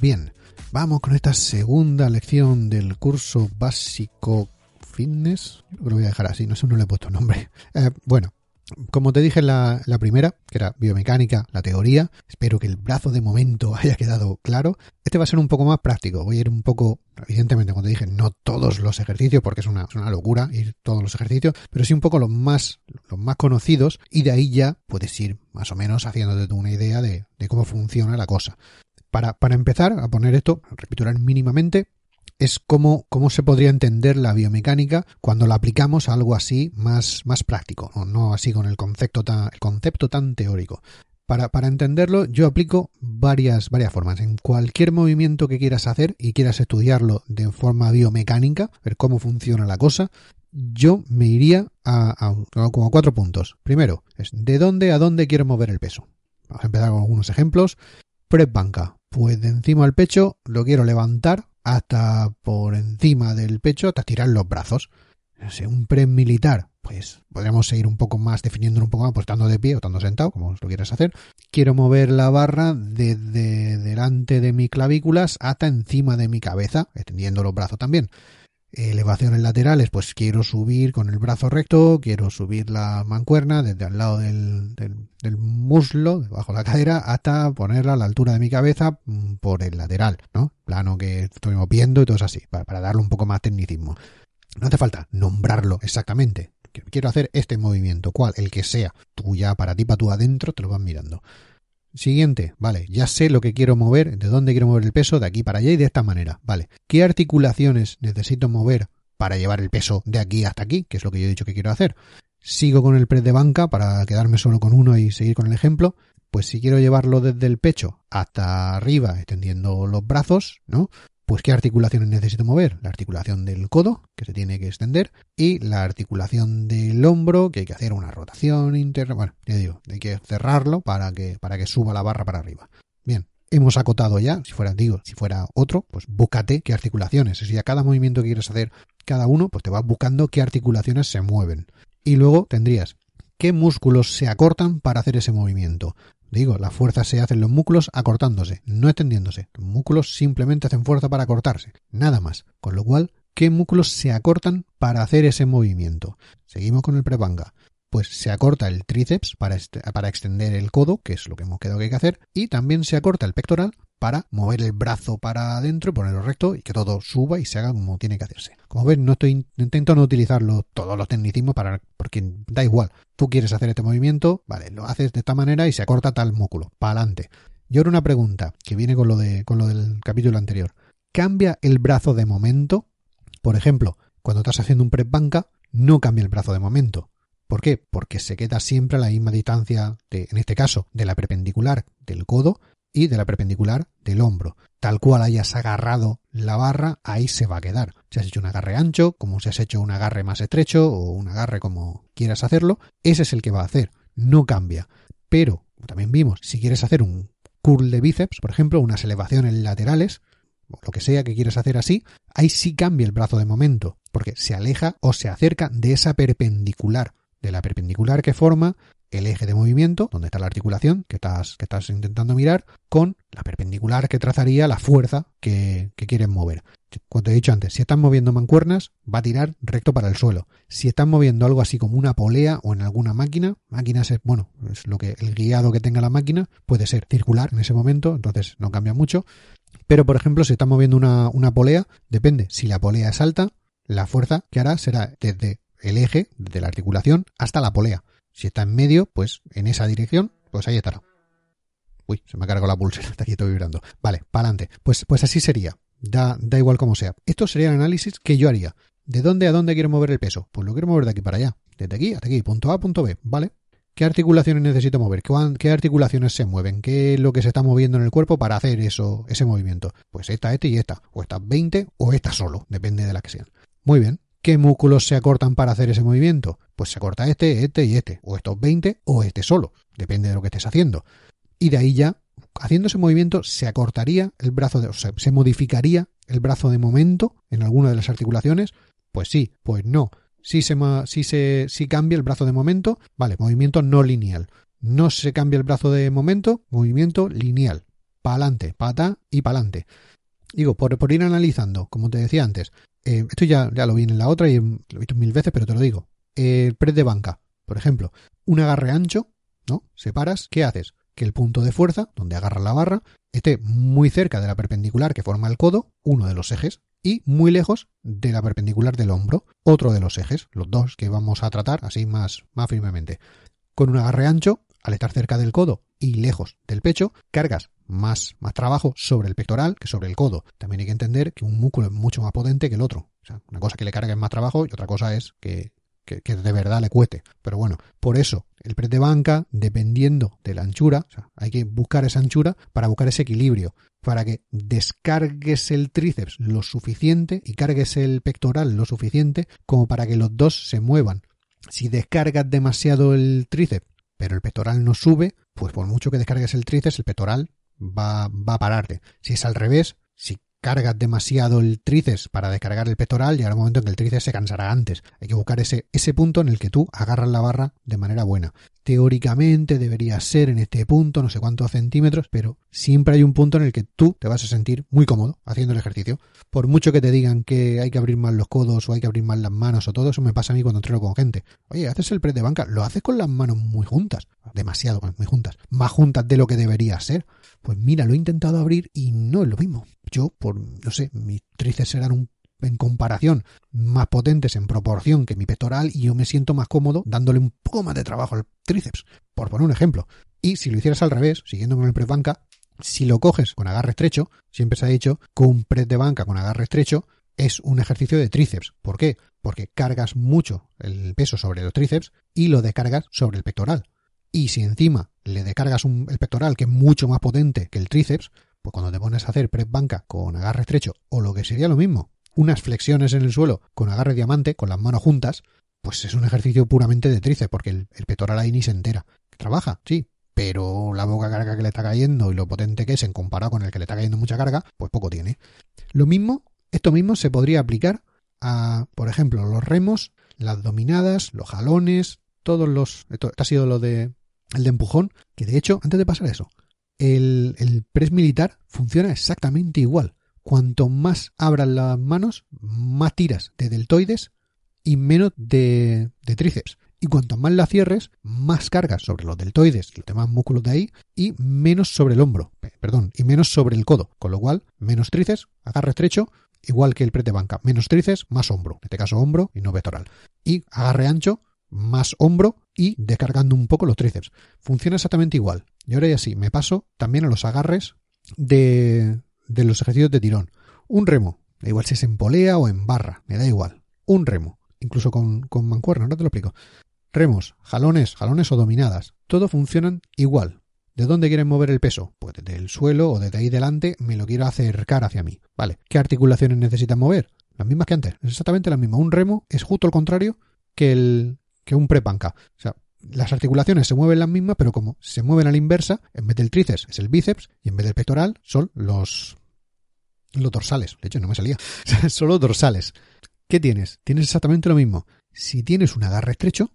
bien. Vamos con esta segunda lección del curso básico fitness. Lo voy a dejar así, no sé, no le he puesto nombre. Eh, bueno, como te dije en la, primera, que era biomecánica, la teoría, espero que el brazo de momento haya quedado claro. Este va a ser un poco más práctico. Voy a ir un poco, evidentemente, cuando te dije, no todos los ejercicios, porque es una, es una locura ir todos los ejercicios, pero sí un poco los más, los más conocidos, y de ahí ya puedes ir más o menos haciéndote una idea de, de cómo funciona la cosa. Para, empezar a poner esto, a recapitular mínimamente, es cómo, cómo se podría entender la biomecánica cuando la aplicamos a algo así más, más práctico, o no así con el concepto tan, el concepto tan teórico. Para, para, entenderlo, yo aplico varias, varias formas. En cualquier movimiento que quieras hacer y quieras estudiarlo de forma biomecánica, ver cómo funciona la cosa, yo me iría a como cuatro puntos. Primero, es de dónde a dónde quiero mover el peso. Vamos a empezar con algunos ejemplos. Prep banca. Pues de encima del pecho lo quiero levantar hasta por encima del pecho hasta tirar los brazos. Un prep militar, pues podríamos seguir un poco más, definiéndolo un poco más, pues estando de pie o estando sentado, como lo quieras hacer. Quiero mover la barra desde delante de mis clavículas hasta encima de mi cabeza, extendiendo los brazos también. Elevaciones laterales, pues quiero subir con el brazo recto, quiero subir la mancuerna desde al lado del, del, muslo, debajo de la cadera, hasta ponerla a la altura de mi cabeza por el lateral, ¿no? Plano que estoy moviendo y todo eso así, para, para darle un poco más tecnicismo. No hace falta nombrarlo exactamente. Quiero hacer este movimiento, cual, el que sea. Tú ya para ti, para tú adentro, te lo vas mirando. Siguiente, vale, ya sé lo que quiero mover, de dónde quiero mover el peso, de aquí para allá y de esta manera, vale. ¿Qué articulaciones necesito mover para llevar el peso de aquí hasta aquí? Que es lo que yo he dicho que quiero hacer. Sigo con el press de banca para quedarme solo con uno y seguir con el ejemplo. Pues si quiero llevarlo desde el pecho hasta arriba, extendiendo los brazos, ¿no? Pues qué articulaciones necesito mover? La articulación del codo, que se tiene que extender, y la articulación del hombro, que hay que hacer una rotación interna. Bueno, ya digo, hay que cerrarlo para que, para que suba la barra para arriba. Bien, hemos acotado ya, si fuera, digo, si fuera otro, pues búscate qué articulaciones. Si a cada movimiento que quieres hacer cada uno, pues te vas buscando qué articulaciones se mueven. Y luego tendrías qué músculos se acortan para hacer ese movimiento. Digo, la fuerza se hace en los músculos acortándose, no extendiéndose. Los músculos simplemente hacen fuerza para acortarse, nada más. Con lo cual, ¿qué músculos se acortan para hacer ese movimiento? Seguimos con el prepanga. Pues se acorta el tríceps para, para extender el codo, que es lo que hemos quedado que hay que hacer, y también se acorta el pectoral para mover el brazo para adentro y ponerlo recto y que todo suba y se haga como tiene que hacerse. Como ves, no estoy intento no utilizarlo todos los tecnicismos para porque da igual. Tú quieres hacer este movimiento, vale, lo haces de esta manera y se acorta tal músculo, para adelante. Y ahora una pregunta que viene con lo de con lo del capítulo anterior. ¿Cambia el brazo de momento? Por ejemplo, cuando estás haciendo un press banca, no cambia el brazo de momento. ¿Por qué? Porque se queda siempre a la misma distancia, de, en este caso, de la perpendicular del codo y de la perpendicular del hombro. Tal cual hayas agarrado la barra, ahí se va a quedar. Si has hecho un agarre ancho, como si has hecho un agarre más estrecho o un agarre como quieras hacerlo, ese es el que va a hacer. No cambia. Pero, también vimos, si quieres hacer un curl de bíceps, por ejemplo, unas elevaciones laterales, o lo que sea que quieras hacer así, ahí sí cambia el brazo de momento, porque se aleja o se acerca de esa perpendicular, de la perpendicular que forma el eje de movimiento, donde está la articulación que estás, que estás intentando mirar, con la perpendicular que trazaría la fuerza que, que quieres mover. Como te he dicho antes, si estás moviendo mancuernas, va a tirar recto para el suelo. Si estás moviendo algo así como una polea o en alguna máquina, máquinas es, bueno, es lo que el guiado que tenga la máquina puede ser circular en ese momento, entonces no cambia mucho. Pero, por ejemplo, si estás moviendo una, una polea, depende. Si la polea es alta, la fuerza que hará será desde el eje, desde la articulación, hasta la polea. Si está en medio, pues en esa dirección, pues ahí estará. Uy, se me ha cargado la pulsera, está aquí estoy vibrando. Vale, para adelante. Pues, pues así sería. Da, da igual como sea. Esto sería el análisis que yo haría. ¿De dónde a dónde quiero mover el peso? Pues lo quiero mover de aquí para allá. Desde aquí hasta aquí, punto A, punto B, ¿vale? ¿Qué articulaciones necesito mover? ¿Qué articulaciones se mueven? ¿Qué es lo que se está moviendo en el cuerpo para hacer eso, ese movimiento? Pues esta, esta y esta. O estas 20 o esta solo, depende de la que sean. Muy bien. ¿Qué músculos se acortan para hacer ese movimiento? Pues se acorta este, este y este. O estos 20 o este solo. Depende de lo que estés haciendo. Y de ahí ya, haciendo ese movimiento, se acortaría el brazo de, o sea, se modificaría el brazo de momento en alguna de las articulaciones. Pues sí, pues no. Si se, si se si cambia el brazo de momento, vale, movimiento no lineal. No se cambia el brazo de momento, movimiento lineal. Pa'lante, pata y pa'lante. Digo, por, por, ir analizando, como te decía antes, eh, esto ya, ya lo vi en la otra y lo he visto mil veces, pero te lo digo. El press de banca, por ejemplo, un agarre ancho, ¿no? Separas, ¿qué haces? Que el punto de fuerza, donde agarra la barra, esté muy cerca de la perpendicular que forma el codo, uno de los ejes, y muy lejos de la perpendicular del hombro, otro de los ejes, los dos que vamos a tratar así más, más firmemente. Con un agarre ancho, al estar cerca del codo y lejos del pecho, cargas más, más trabajo sobre el pectoral que sobre el codo. También hay que entender que un músculo es mucho más potente que el otro. O sea, una cosa que le carga más trabajo y otra cosa es que, que, de verdad le cueste. Pero bueno, por eso el press de banca, dependiendo de la anchura, hay que buscar esa anchura para buscar ese equilibrio, para que descargues el tríceps lo suficiente y cargues el pectoral lo suficiente como para que los dos se muevan. Si descargas demasiado el tríceps, pero el pectoral no sube, pues por mucho que descargues el tríceps, el pectoral va, va a pararte. Si es al revés, si cargas demasiado el tríceps para descargar el pectoral, llegará un momento en que el tríceps se cansará antes. Hay que buscar ese, ese punto en el que tú agarras la barra de manera buena. Teóricamente debería ser en este punto, no sé cuántos centímetros, pero siempre hay un punto en el que tú te vas a sentir muy cómodo haciendo el ejercicio. Por mucho que te digan que hay que abrir más los codos o hay que abrir más las manos o todo, eso me pasa a mí cuando entreno con gente. Oye, haces el press de banca, lo haces con las manos muy juntas, demasiado muy juntas, más juntas de lo que debería ser. Pues mira, lo he intentado abrir y no es lo mismo. Yo, por, no sé, mis tríceps serán un en comparación más potentes en proporción que mi pectoral y yo me siento más cómodo dándole un poco más de trabajo al tríceps, por poner un ejemplo. Y si lo hicieras al revés, siguiendo con el press banca, si lo coges con agarre estrecho, siempre se ha dicho que un press de banca con agarre estrecho es un ejercicio de tríceps. ¿Por qué? Porque cargas mucho el peso sobre los tríceps y lo descargas sobre el pectoral. Y si encima le descargas un, el pectoral que es mucho más potente que el tríceps, pues cuando te pones a hacer press banca con agarre estrecho o lo que sería lo mismo, unas flexiones en el suelo con agarre diamante, con las manos juntas, pues es un ejercicio puramente de tríceps, porque el, pectoral ahí ni se entera. Trabaja, sí, pero la boca carga que le está cayendo y lo potente que es en comparado con el que le está cayendo mucha carga, pues poco tiene. Lo mismo, esto mismo se podría aplicar a, por ejemplo, los remos, las dominadas, los jalones, todos los... Esto ha sido lo de el de empujón, que de hecho, antes de pasar eso, el, el press militar funciona exactamente igual. Cuanto más abran las manos, más tiras de deltoides y menos de, tríceps. Y cuanto más la cierres, más cargas sobre los deltoides y los demás músculos de ahí y menos sobre el hombro, perdón, y menos sobre el codo. Con lo cual, menos tríceps, agarre estrecho, igual que el press de banca. Menos tríceps, más hombro. En este caso, hombro y no pectoral. Y agarre ancho, más hombro y descargando un poco los tríceps. Funciona exactamente igual. Y ahora ya sí, me paso también a los agarres de, de los ejercicios de tirón. Un remo, da igual si es en polea o en barra, me da igual. Un remo, incluso con, con mancuerna, no te lo explico. Remos, jalones, jalones o dominadas, todo funcionan igual. ¿De dónde quieren mover el peso? Pues desde el suelo o desde ahí delante me lo quiero acercar hacia mí. Vale, ¿qué articulaciones necesitan mover? Las mismas que antes, exactamente las mismas. Un remo es justo al contrario que el que un prepanca. O sea, las articulaciones se mueven las mismas, pero como se mueven a la inversa, en vez del tríceps es el bíceps y en vez del pectoral son los los dorsales. De hecho, no me salía. Son los dorsales. ¿Qué tienes? Tienes exactamente lo mismo. Si tienes un agarre estrecho,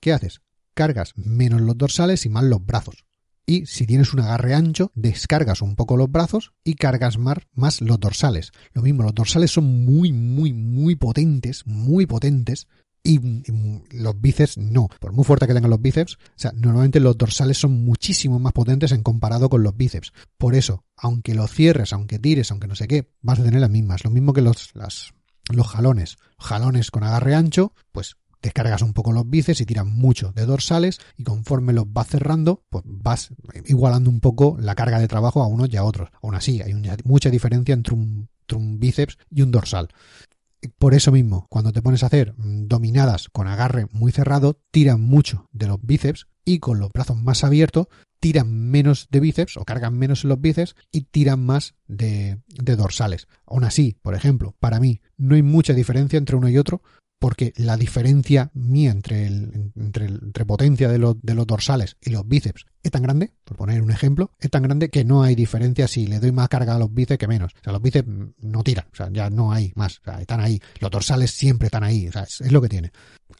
¿qué haces? Cargas menos los dorsales y más los brazos. Y si tienes un agarre ancho, descargas un poco los brazos y cargas más, más los dorsales. Lo mismo, los dorsales son muy, muy, muy potentes, muy potentes y, los bíceps no. Por muy fuerte que tengan los bíceps, o sea, normalmente los dorsales son muchísimo más potentes en comparado con los bíceps. Por eso, aunque lo cierres, aunque tires, aunque no sé qué, vas a tener las mismas. Lo mismo que los, las, los jalones. Jalones con agarre ancho, pues descargas un poco los bíceps y tiras mucho de dorsales y conforme los vas cerrando, pues vas igualando un poco la carga de trabajo a unos y a otros. Aún así, hay mucha diferencia entre un, entre un bíceps y un dorsal. Por eso mismo, cuando te pones a hacer dominadas con agarre muy cerrado, tiran mucho de los bíceps y con los brazos más abiertos tiran menos de bíceps o cargan menos en los bíceps y tiran más de, de dorsales. Aún así, por ejemplo, para mí no hay mucha diferencia entre uno y otro porque la diferencia mía entre, potencia de, de, los dorsales y los bíceps es tan grande, por poner un ejemplo, es tan grande que no hay diferencia si le doy más carga a los bíceps que menos. O sea, los bíceps no tiran, o sea, ya no hay más, o sea, están ahí. Los dorsales siempre están ahí, o sea, es, lo que tiene.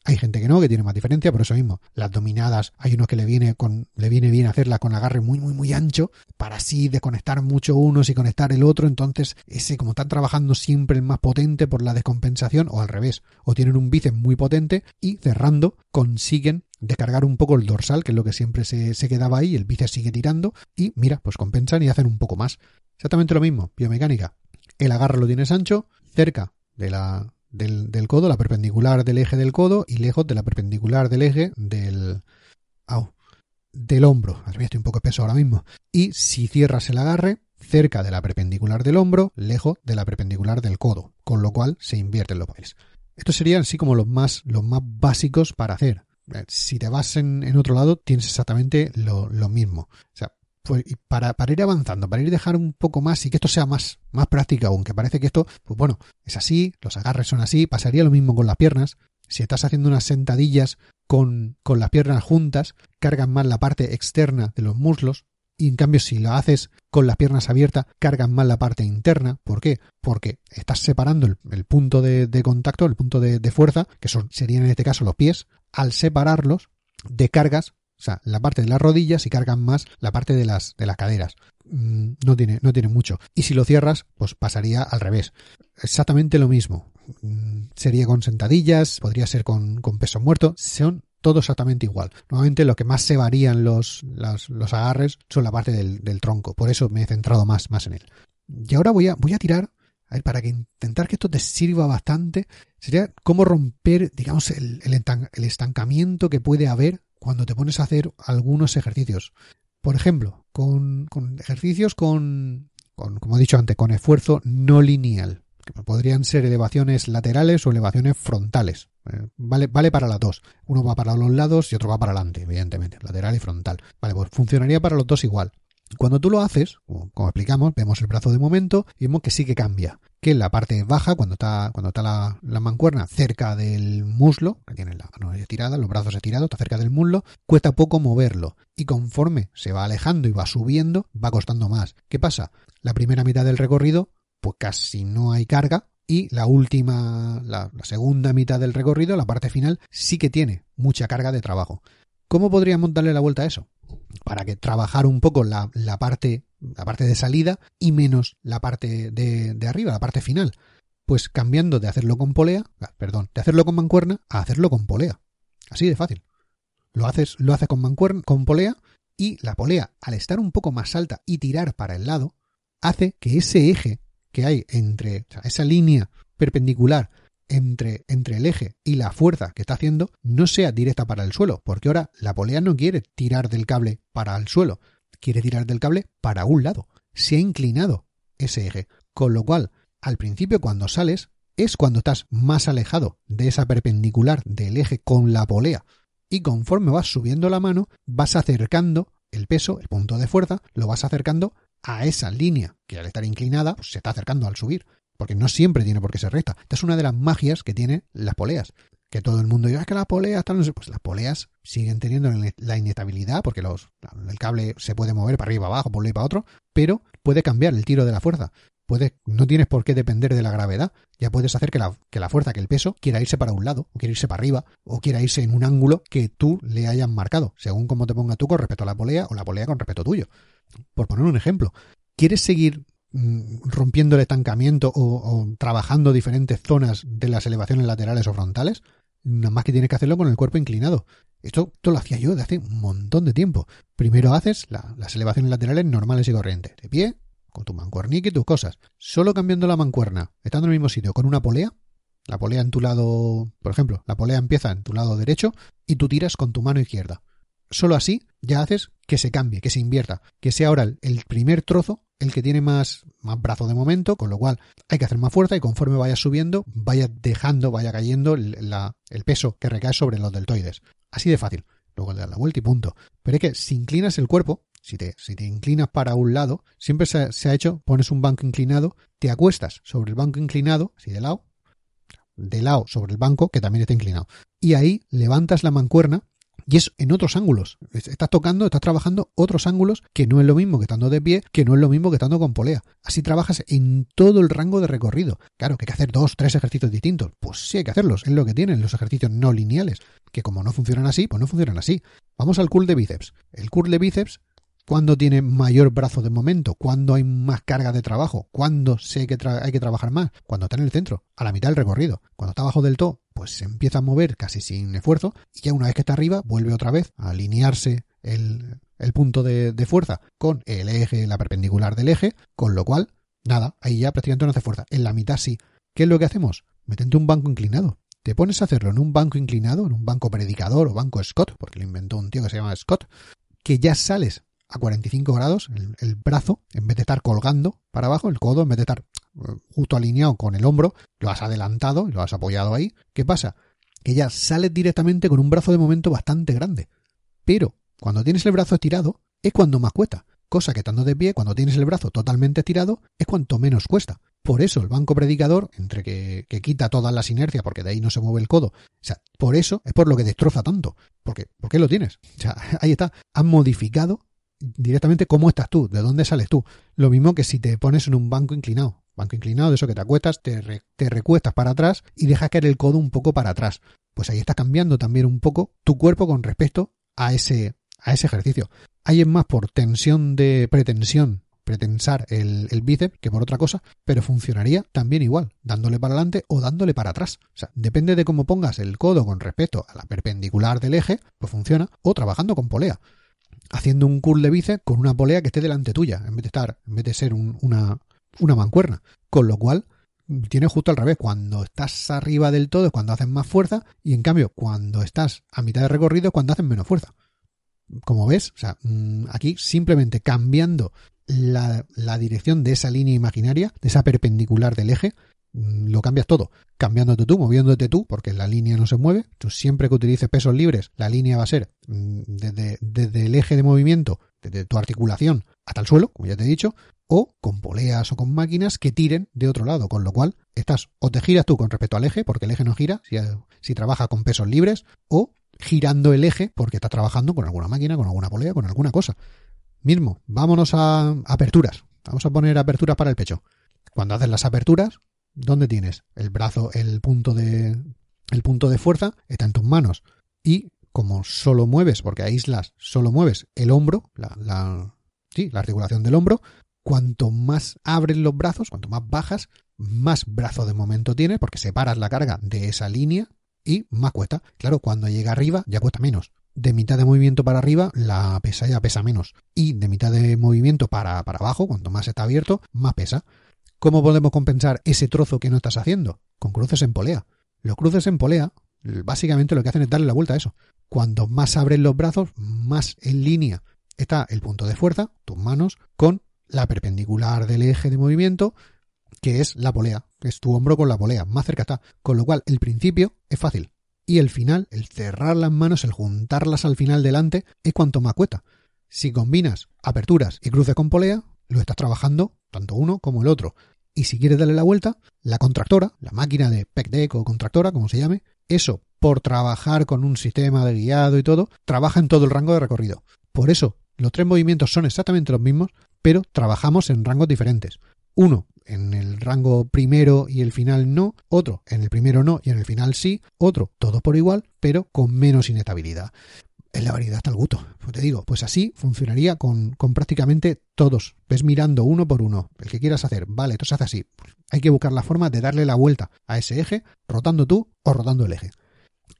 Hay gente que no, que tiene más diferencia, por eso mismo. Las dominadas, hay unos que le viene con, le viene bien hacerlas con agarre muy, muy, muy ancho, para así desconectar mucho unos y conectar el otro. Entonces, ese, como están trabajando siempre el más potente por la descompensación, o al revés, o tienen un bíceps muy potente y cerrando consiguen descargar un poco el dorsal, que es lo que siempre se, quedaba ahí, el bíceps sigue tirando, y mira, pues compensan y hacen un poco más. Exactamente lo mismo, biomecánica. El agarre lo tienes ancho, cerca de la, del, codo, la perpendicular del eje del codo y lejos de la perpendicular del eje del, del hombro. Estoy un poco peso ahora mismo. Y si cierras el agarre, cerca de la perpendicular del hombro, lejos de la perpendicular del codo, con lo cual se invierten los papeles. Estos serían así como los más, los más básicos para hacer. Si te vas en, otro lado, tienes exactamente lo, mismo. O sea, pues, para, ir avanzando, para ir dejar un poco más y que esto sea más, más práctico, aunque parece que esto, pues bueno, es así, los agarres son así, pasaría lo mismo con las piernas. Si estás haciendo unas sentadillas con, con las piernas juntas, cargan más la parte externa de los muslos, y en cambio si lo haces con las piernas abiertas cargan más la parte interna. ¿Por qué? Porque estás separando el, punto de, contacto, el punto de, de, fuerza, que son, serían en este caso los pies, al separarlos de cargas o sea, la parte de las rodillas y cargan más la parte de las, de las caderas. Mm, no tiene, no tiene mucho. Y si lo cierras, pues pasaría al revés. Exactamente lo mismo. Mm, sería con sentadillas, podría ser con, con peso muerto. Son todo exactamente igual. Normalmente lo que más se varían los, los agarres son la parte del, del, tronco. Por eso me he centrado más, más en él. Y ahora voy a, voy a tirar ver, para que intentar que esto te sirva bastante, sería cómo romper, digamos, el, estancamiento que puede haber cuando te pones a hacer algunos ejercicios. Por ejemplo, con, con ejercicios con, con, como he dicho antes, con esfuerzo no lineal, que podrían ser elevaciones laterales o elevaciones frontales. Eh, vale, vale para las dos. Uno va para los lados y otro va para adelante, evidentemente, lateral y frontal. Vale, pues funcionaría para los dos igual. Cuando tú lo haces, como explicamos, vemos el brazo de momento y vemos que sí que cambia. Que la parte baja, cuando está, cuando está la, mancuerna cerca del muslo, que tiene la mano estirada, los brazos estirados, está cerca del muslo, cuesta poco moverlo. Y conforme se va alejando y va subiendo, va costando más. ¿Qué pasa? La primera mitad del recorrido, pues casi no hay carga, y la última, la, segunda mitad del recorrido, la parte final, sí que tiene mucha carga de trabajo. ¿Cómo podríamos darle la vuelta a eso? para que trabajar un poco la, parte, la parte de salida y menos la parte de, arriba, la parte final. Pues cambiando de hacerlo con polea, ah, perdón, de hacerlo con mancuerna a hacerlo con polea. Así de fácil. Lo haces, lo haces con mancuerna, con polea, y la polea, al estar un poco más alta y tirar para el lado, hace que ese eje que hay entre, esa línea perpendicular entre, entre el eje y la fuerza que está haciendo no sea directa para el suelo, porque ahora la polea no quiere tirar del cable para el suelo, quiere tirar del cable para un lado. Se ha inclinado ese eje, con lo cual al principio cuando sales es cuando estás más alejado de esa perpendicular del eje con la polea y conforme vas subiendo la mano vas acercando el peso, el punto de fuerza, lo vas acercando a esa línea que al estar inclinada pues, se está acercando al subir porque no siempre tiene por qué ser recta. Esta es una de las magias que tienen las poleas. Que todo el mundo diga, es que las poleas están... Pues las poleas siguen teniendo la inestabilidad, porque los, el cable se puede mover para arriba, abajo, por un y para otro, pero puede cambiar el tiro de la fuerza. Puede, no tienes por qué depender de la gravedad. Ya puedes hacer que la, que la fuerza, que el peso, quiera irse para un lado, o quiera irse para arriba, o quiera irse en un ángulo que tú le hayas marcado, según cómo te ponga tú con respecto a la polea o la polea con respecto tuyo. Por poner un ejemplo, ¿quieres seguir rompiendo el estancamiento o, trabajando diferentes zonas de las elevaciones laterales o frontales, nada más que tienes que hacerlo con el cuerpo inclinado. Esto, lo hacía yo de hace un montón de tiempo. Primero haces las elevaciones laterales normales y corrientes, de pie, con tu mancuernique y tus cosas. Solo cambiando la mancuerna, estando en el mismo sitio con una polea, la polea en tu lado, por ejemplo, la polea empieza en tu lado derecho y tú tiras con tu mano izquierda. Solo así ya haces que se cambie, que se invierta, que sea ahora el primer trozo el que tiene más, más brazo de momento, con lo cual hay que hacer más fuerza y conforme vaya subiendo, vaya dejando, vaya cayendo la, el peso que recae sobre los deltoides. Así de fácil. Luego le das la vuelta y punto. Pero es que si inclinas el cuerpo, si te, si te inclinas para un lado, siempre se, se ha hecho, pones un banco inclinado, te acuestas sobre el banco inclinado, así de lado, de lado sobre el banco, que también está inclinado. Y ahí levantas la mancuerna y es en otros ángulos. Estás tocando, estás trabajando otros ángulos que no es lo mismo que estando de pie, que no es lo mismo que estando con polea. Así trabajas en todo el rango de recorrido. Claro, que hay que hacer dos, tres ejercicios distintos. Pues sí hay que hacerlos. Es lo que tienen los ejercicios no lineales. Que como no funcionan así, pues no funcionan así. Vamos al curl de bíceps. El curl de bíceps cuándo tiene mayor brazo de momento, cuándo hay más carga de trabajo, cuándo sé que hay que trabajar más, cuando está en el centro, a la mitad del recorrido, cuando está abajo del todo, pues se empieza a mover casi sin esfuerzo y ya una vez que está arriba vuelve otra vez a alinearse el, punto de, de, fuerza con el eje, la perpendicular del eje, con lo cual, nada, ahí ya prácticamente no hace fuerza. En la mitad sí. ¿Qué es lo que hacemos? Metente un banco inclinado. Te pones a hacerlo en un banco inclinado, en un banco predicador o banco Scott, porque lo inventó un tío que se llama Scott, que ya sales a 45 grados, el, brazo, en vez de estar colgando para abajo, el codo, en vez de estar eh, justo alineado con el hombro, lo has adelantado y lo has apoyado ahí. ¿Qué pasa? Que ya sales directamente con un brazo de momento bastante grande. Pero cuando tienes el brazo estirado, es cuando más cuesta. Cosa que estando de pie, cuando tienes el brazo totalmente estirado, es cuanto menos cuesta. Por eso el banco predicador, entre que, que, quita todas las inercias, porque de ahí no se mueve el codo, o sea, por eso es por lo que destroza tanto. Porque, ¿Por qué lo tienes? O sea, ahí está. Han modificado directamente cómo estás tú, de dónde sales tú. Lo mismo que si te pones en un banco inclinado. Banco inclinado, de eso que te acuestas, te, te recuestas para atrás y dejas caer el codo un poco para atrás. Pues ahí estás cambiando también un poco tu cuerpo con respecto a ese, a ese ejercicio. Hay es más por tensión de pretensión, pretensar el, el bíceps que por otra cosa, pero funcionaría también igual, dándole para adelante o dándole para atrás. O sea, depende de cómo pongas el codo con respecto a la perpendicular del eje, pues funciona, o trabajando con polea haciendo un curl de bíceps con una polea que esté delante tuya, en vez de estar, en vez de ser una, una mancuerna. Con lo cual, tiene justo al revés. Cuando estás arriba del todo es cuando haces más fuerza y en cambio cuando estás a mitad de recorrido es cuando haces menos fuerza. Como ves, o sea, mm, aquí simplemente cambiando la, dirección de esa línea imaginaria, de esa perpendicular del eje, lo cambias todo, cambiándote tú, moviéndote tú, porque la línea no se mueve. Tú siempre que utilices pesos libres, la línea va a ser mm, desde, el eje de movimiento, desde tu articulación hasta el suelo, como ya te he dicho, o con poleas o con máquinas que tiren de otro lado, con lo cual estás o te giras tú con respecto al eje, porque el eje no gira, si, si trabaja con pesos libres, o girando el eje porque estás trabajando con alguna máquina, con alguna polea, con alguna cosa. Mismo, vámonos a aperturas. Vamos a poner aperturas para el pecho. Cuando haces las aperturas, ¿Dónde tienes? El brazo, el punto de, el punto de fuerza está en tus manos. Y como solo mueves, porque aíslas, solo mueves el hombro, la, la, sí, la articulación del hombro, cuanto más abres los brazos, cuanto más bajas, más brazo de momento tienes, porque separas la carga de esa línea y más cuesta. Claro, cuando llega arriba ya cuesta menos. De mitad de movimiento para arriba, la pesa ya pesa menos. Y de mitad de movimiento para, para abajo, cuanto más está abierto, más pesa. ¿Cómo podemos compensar ese trozo que no estás haciendo? Con cruces en polea. Los cruces en polea, básicamente lo que hacen es darle la vuelta a eso. Cuando más abres los brazos, más en línea está el punto de fuerza, tus manos, con la perpendicular del eje de movimiento, que es la polea, que es tu hombro con la polea, más cerca está. Con lo cual, el principio es fácil. Y el final, el cerrar las manos, el juntarlas al final delante, es cuanto más cuesta. Si combinas aperturas y cruces con polea, lo estás trabajando tanto uno como el otro. Y si quieres darle la vuelta, la contractora, la máquina de PECDEC o contractora, como se llame, eso, por trabajar con un sistema de guiado y todo, trabaja en todo el rango de recorrido. Por eso, los tres movimientos son exactamente los mismos, pero trabajamos en rangos diferentes. Uno en el rango primero y el final no, otro en el primero no y en el final sí, otro todo por igual, pero con menos inestabilidad en la variedad el gusto. Pues te digo, pues así funcionaría con, con, prácticamente todos. Ves mirando uno por uno, el que quieras hacer. Vale, entonces hace así. Hay que buscar la forma de darle la vuelta a ese eje, rotando tú o rotando el eje.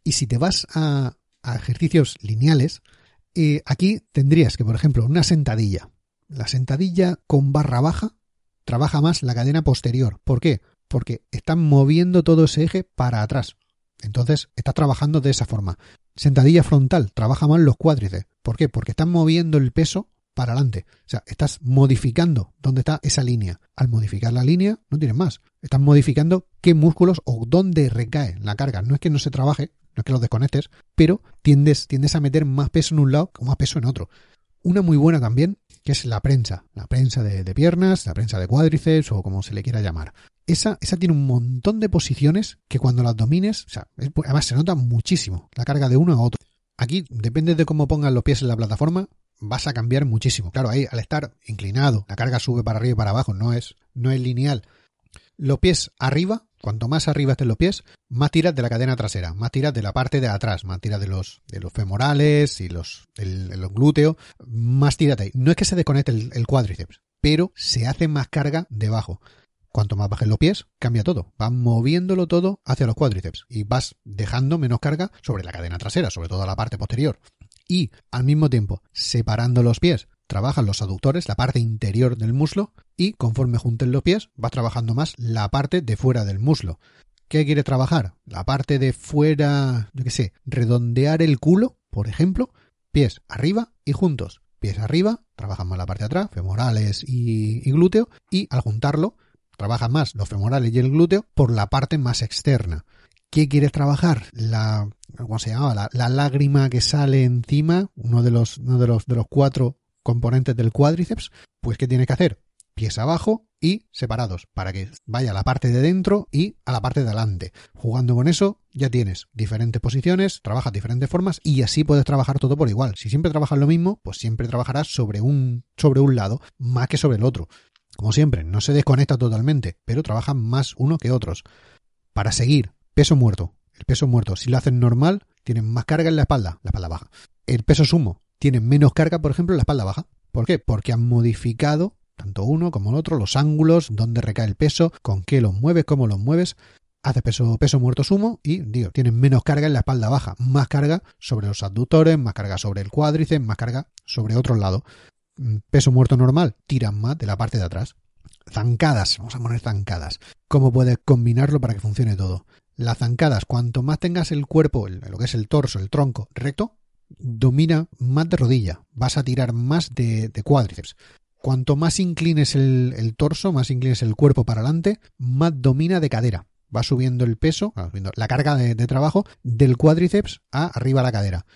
Y si te vas a, a ejercicios lineales, eh, aquí tendrías que, por ejemplo, una sentadilla. La sentadilla con barra baja trabaja más la cadena posterior. ¿Por qué? porque estás moviendo todo ese eje para atrás. Entonces, estás trabajando de esa forma. Sentadilla frontal, trabaja más los cuádriceps. ¿Por qué? Porque estás moviendo el peso para adelante. O sea, estás modificando dónde está esa línea. Al modificar la línea, no tienes más. Estás modificando qué músculos o dónde recae la carga. No es que no se trabaje, no es que los desconectes, pero tiendes, tiendes a meter más peso en un lado o más peso en otro. Una muy buena también, que es la prensa. La prensa de, de piernas, la prensa de cuádriceps o como se le quiera llamar. Esa, esa, tiene un montón de posiciones que cuando las domines, o sea, además se nota muchísimo la carga de uno a otro. Aquí depende de cómo pongas los pies en la plataforma, vas a cambiar muchísimo. Claro, ahí al estar inclinado, la carga sube para arriba y para abajo, no es, no es lineal. Los pies arriba, cuanto más arriba estén los pies, más tiras de la cadena trasera, más tiras de la parte de atrás, más tiras de los, de los femorales y los, el, el glúteo, más tiras ahí. No es que se desconecte el, el cuádriceps, pero se hace más carga debajo. Cuanto más bajes los pies, cambia todo. Vas moviéndolo todo hacia los cuádriceps y vas dejando menos carga sobre la cadena trasera, sobre todo la parte posterior y al mismo tiempo separando los pies trabajan los aductores, la parte interior del muslo y conforme junten los pies vas trabajando más la parte de fuera del muslo. ¿Qué quiere trabajar? La parte de fuera, yo qué sé, redondear el culo, por ejemplo, pies arriba y juntos. Pies arriba, trabajan más la parte de atrás, femorales y, y glúteo, y al juntarlo, trabajan más los femorales y el glúteo por la parte más externa. ¿Qué quieres trabajar? La, ¿cómo se llama? La, la, lágrima que sale encima, uno de los, uno de los, de los cuatro componentes del cuádriceps, pues ¿qué tienes que hacer? Pies abajo y separados, para que vaya a la parte de dentro y a la parte de adelante. Jugando con eso, ya tienes diferentes posiciones, trabajas diferentes formas y así puedes trabajar todo por igual. Si siempre trabajas lo mismo, pues siempre trabajarás sobre un, sobre un lado, más que sobre el otro. Como siempre, no se desconecta totalmente, pero trabajan más uno que otros. Para seguir Peso muerto. El peso muerto, si lo hacen normal, tienen más carga en la espalda, la espalda baja. El peso sumo, tienen menos carga, por ejemplo, en la espalda baja. ¿Por qué? Porque han modificado, tanto uno como el otro, los ángulos, dónde recae el peso, con qué los mueves, cómo los mueves. Hace peso, peso muerto sumo y, digo, tienen menos carga en la espalda baja, más carga sobre los abductores, más carga sobre el cuádriceps, más carga sobre otro lado. Mm, peso muerto normal, tiran más de la parte de atrás. Zancadas, vamos a poner zancadas. ¿Cómo puedes combinarlo para que funcione todo? Las zancadas, cuanto más tengas el cuerpo, lo que es el torso, el tronco recto, domina más de rodilla, vas a tirar más de, de cuádriceps. Cuanto más inclines el, torso, más inclines el cuerpo para adelante, más domina de cadera. Va subiendo el peso, la carga de, de, trabajo del cuádriceps a arriba la cadera.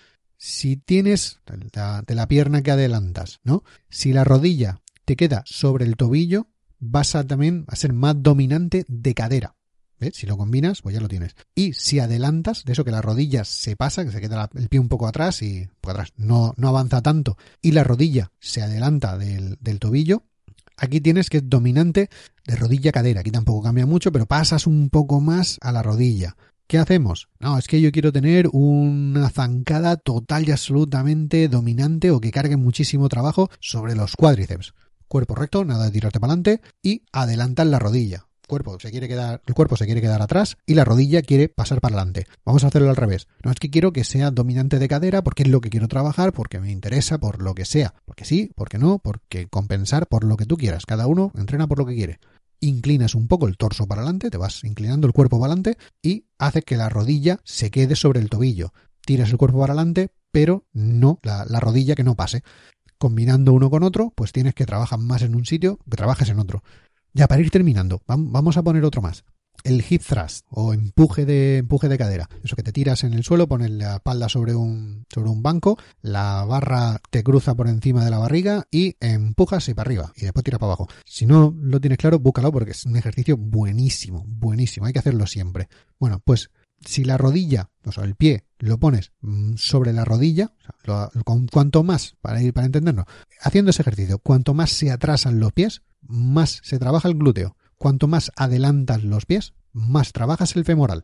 Si tienes de la, pierna que adelantas, ¿no? Si la rodilla te queda sobre el tobillo, vas a también a ser más dominante de cadera. ¿Ves? Si lo combinas, pues ya lo tienes. Y si adelantas, de eso que la rodilla se pasa, que se queda el pie un poco atrás y poco atrás, no, no avanza tanto, y la rodilla se adelanta del, del tobillo, aquí tienes que es dominante de rodilla-cadera. Aquí tampoco cambia mucho, pero pasas un poco más a la rodilla. ¿Qué hacemos? No, es que yo quiero tener una zancada total y absolutamente dominante o que cargue muchísimo trabajo sobre los cuádriceps. Cuerpo recto, nada de tirarte para adelante y adelantar la rodilla cuerpo se quiere quedar, el cuerpo se quiere quedar atrás y la rodilla quiere pasar para adelante. Vamos a hacerlo al revés. No es que quiero que sea dominante de cadera porque es lo que quiero trabajar, porque me interesa, por lo que sea. Porque sí, porque no, porque compensar por lo que tú quieras. Cada uno entrena por lo que quiere. Inclinas un poco el torso para adelante, te vas inclinando el cuerpo para adelante y hace que la rodilla se quede sobre el tobillo. Tiras el cuerpo para adelante, pero no la, la rodilla que no pase combinando uno con otro, pues tienes que trabajar más en un sitio que trabajes en otro. Ya, para ir terminando, vamos a poner otro más. El hip thrust o empuje de, empuje de cadera. Eso que te tiras en el suelo, pones la espalda sobre un, sobre un banco, la barra te cruza por encima de la barriga y empujas y para arriba y después tira para abajo. Si no lo tienes claro, búscalo porque es un ejercicio buenísimo, buenísimo. Hay que hacerlo siempre. Bueno, pues si la rodilla, o sea, el pie, lo pones mm, sobre la rodilla, o sea, lo, cuanto más, para ir para entendernos, haciendo ese ejercicio, cuanto más se atrasan los pies, más se trabaja el glúteo. Cuanto más adelantas los pies, más trabajas el femoral.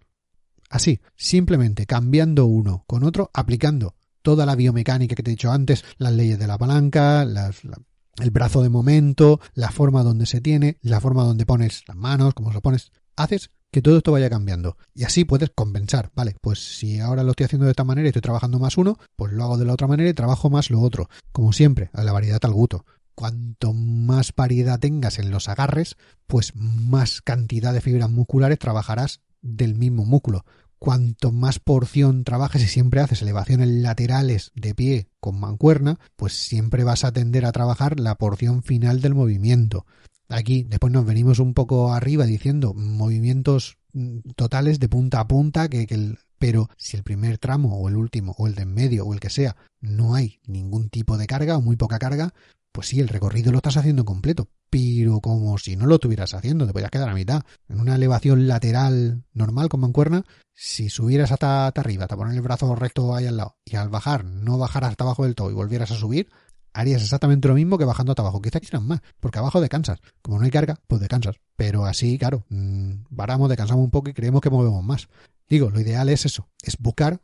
Así, simplemente cambiando uno con otro, aplicando toda la biomecánica que te he dicho antes, las leyes de la palanca, el brazo de momento, la forma donde se tiene, la forma donde pones las manos, cómo lo pones, haces que todo esto vaya cambiando. Y así puedes compensar, ¿vale? Pues si ahora lo estoy haciendo de esta manera y estoy trabajando más uno, pues lo hago de la otra manera y trabajo más lo otro. Como siempre, a la variedad al gusto cuanto más variedad tengas en los agarres, pues más cantidad de fibras musculares trabajarás del mismo músculo. Cuanto más porción trabajes y siempre haces elevaciones laterales de pie con mancuerna, pues siempre vas a tender a trabajar la porción final del movimiento. Aquí después nos venimos un poco arriba diciendo movimientos mm, totales de punta a punta que, el, pero si el primer tramo o el último o el de en medio o el que sea no hay ningún tipo de carga o muy poca carga, pues sí, el recorrido lo estás haciendo completo, pero como si no lo estuvieras haciendo, te podías quedar a mitad. En una elevación lateral normal con mancuerna, si subieras hasta, arriba, te poner el brazo recto ahí al lado, y al bajar no bajaras hasta abajo del todo y volvieras a subir, harías exactamente lo mismo que bajando hasta abajo. Quizá quieras más, porque abajo descansas. Como no hay carga, pues descansas. Pero así, claro, mmm, varamos, descansamos un poco y creemos que movemos más. Digo, lo ideal es eso, es buscar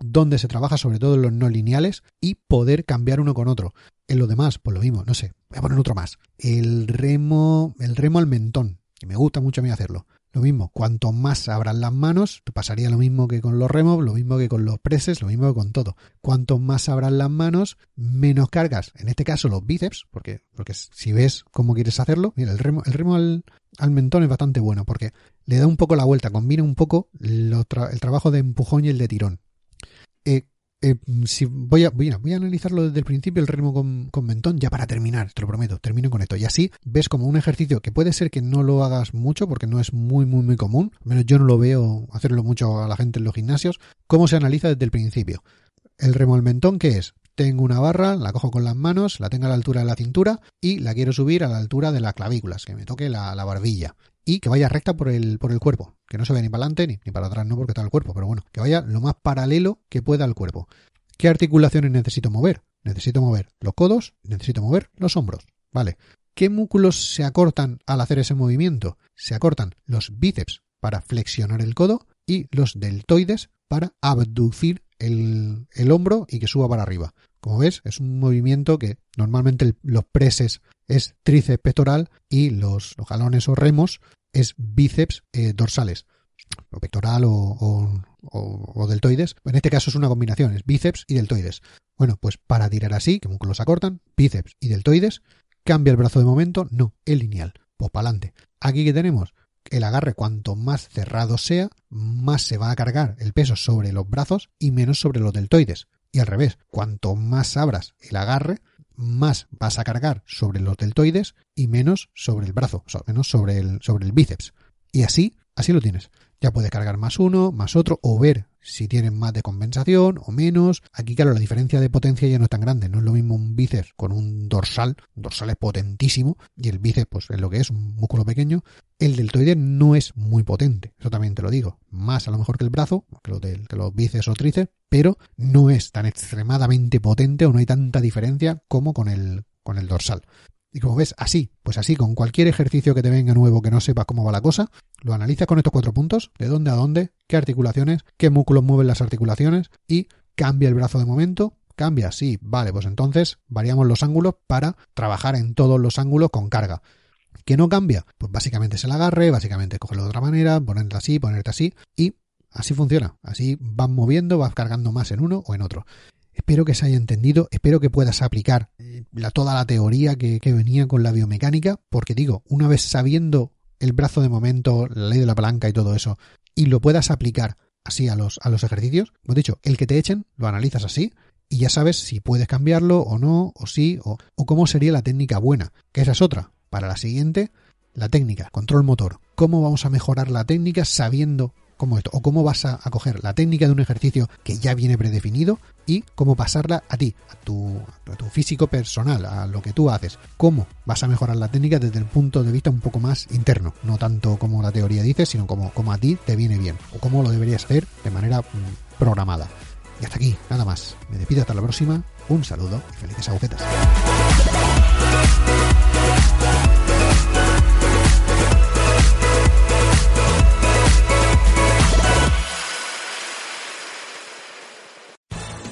donde se trabaja sobre todo en los no lineales y poder cambiar uno con otro. En lo demás, pues lo mismo, no sé, voy a poner otro más. El remo, el remo al mentón, que me gusta mucho a mí hacerlo. Lo mismo, cuanto más abran las manos, pasaría lo mismo que con los remos, lo mismo que con los preses, lo mismo que con todo. Cuanto más abran las manos, menos cargas. En este caso los bíceps, porque, porque si ves cómo quieres hacerlo, mira, el remo, el remo al, al mentón es bastante bueno, porque le da un poco la vuelta, combina un poco el trabajo de empujón y el de tirón. Eh, eh, si voy a, voy, a, analizarlo desde el principio, el ritmo con, con, mentón, ya para terminar, te lo prometo, termino con esto. Y así ves como un ejercicio que puede ser que no lo hagas mucho porque no es muy, muy, muy común, al menos yo no lo veo hacerlo mucho a la gente en los gimnasios, cómo se analiza desde el principio. El remo al mentón, ¿qué es? Tengo una barra, la cojo con las manos, la tengo a la altura de la cintura y la quiero subir a la altura de las clavículas, que me toque la, la barbilla y que vaya recta por el, por el cuerpo, que no se vea ni para adelante ni, ni para atrás, no porque está el cuerpo, pero bueno, que vaya lo más paralelo que pueda al cuerpo. ¿Qué articulaciones necesito mover? Necesito mover los codos, necesito mover los hombros, ¿vale? ¿Qué músculos se acortan al hacer ese movimiento? Se acortan los bíceps para flexionar el codo y los deltoides para abducir el, el hombro y que suba para arriba. Como ves, es un movimiento que normalmente los preses es tríceps pectoral y los, los jalones o remos es bíceps eh, dorsales, o pectoral o, o, deltoides. En este caso es una combinación, es bíceps y deltoides. Bueno, pues para tirar así, que músculos acortan, bíceps y deltoides, cambia el brazo de momento, no, el lineal, pues para adelante. Aquí que tenemos el agarre cuanto más cerrado sea, más se va a cargar el peso sobre los brazos y menos sobre los deltoides. Y al revés, cuanto más abras el agarre, más vas a cargar sobre los deltoides y menos sobre el brazo, o sea, menos sobre el, sobre el bíceps. Y así, así lo tienes. Ya puedes cargar más uno, más otro, o ver si tienen más de compensación o menos. Aquí, claro, la diferencia de potencia ya no es tan grande. No es lo mismo un bíceps con un dorsal. Un dorsal es potentísimo. Y el bíceps, pues es lo que es, un músculo pequeño. El deltoide no es muy potente. Eso también te lo digo. Más a lo mejor que el brazo, que los, que los bíceps o tríceps, pero no es tan extremadamente potente o no hay tanta diferencia como con el, con el dorsal. Y como ves, así, pues así, con cualquier ejercicio que te venga nuevo que no sepas cómo va la cosa, lo analizas con estos cuatro puntos, de dónde a dónde, qué articulaciones, qué músculos mueven las articulaciones y cambia el brazo de momento, cambia, sí, vale, pues entonces variamos los ángulos para trabajar en todos los ángulos con carga. ¿Qué no cambia? Pues básicamente es el agarre, básicamente cogerlo de otra manera, ponerte así, ponerte así y así funciona. Así vas moviendo, vas cargando más en uno o en otro. Espero que se haya entendido, espero que puedas aplicar eh, toda la teoría que, venía con la biomecánica, porque digo, una vez sabiendo el brazo de momento, la ley de la palanca y todo eso, y lo puedas aplicar así a los, a los ejercicios, hemos dicho, el que te echen, lo analizas así, y ya sabes si puedes cambiarlo o no, o sí, o, o cómo sería la técnica buena, que esa es otra. Para la siguiente, la técnica, control motor. ¿Cómo vamos a mejorar la técnica sabiendo cómo esto, o cómo vas a, coger la técnica de un ejercicio que ya viene predefinido y cómo pasarla a ti, a tu, a tu físico personal, a lo que tú haces. Cómo vas a mejorar la técnica desde el punto de vista un poco más interno, no tanto como la teoría dice, sino como, como a ti te viene bien, o cómo lo deberías hacer de manera mm, programada. Y hasta aquí, nada más. Me despido hasta la próxima. Un saludo y felices agujetas.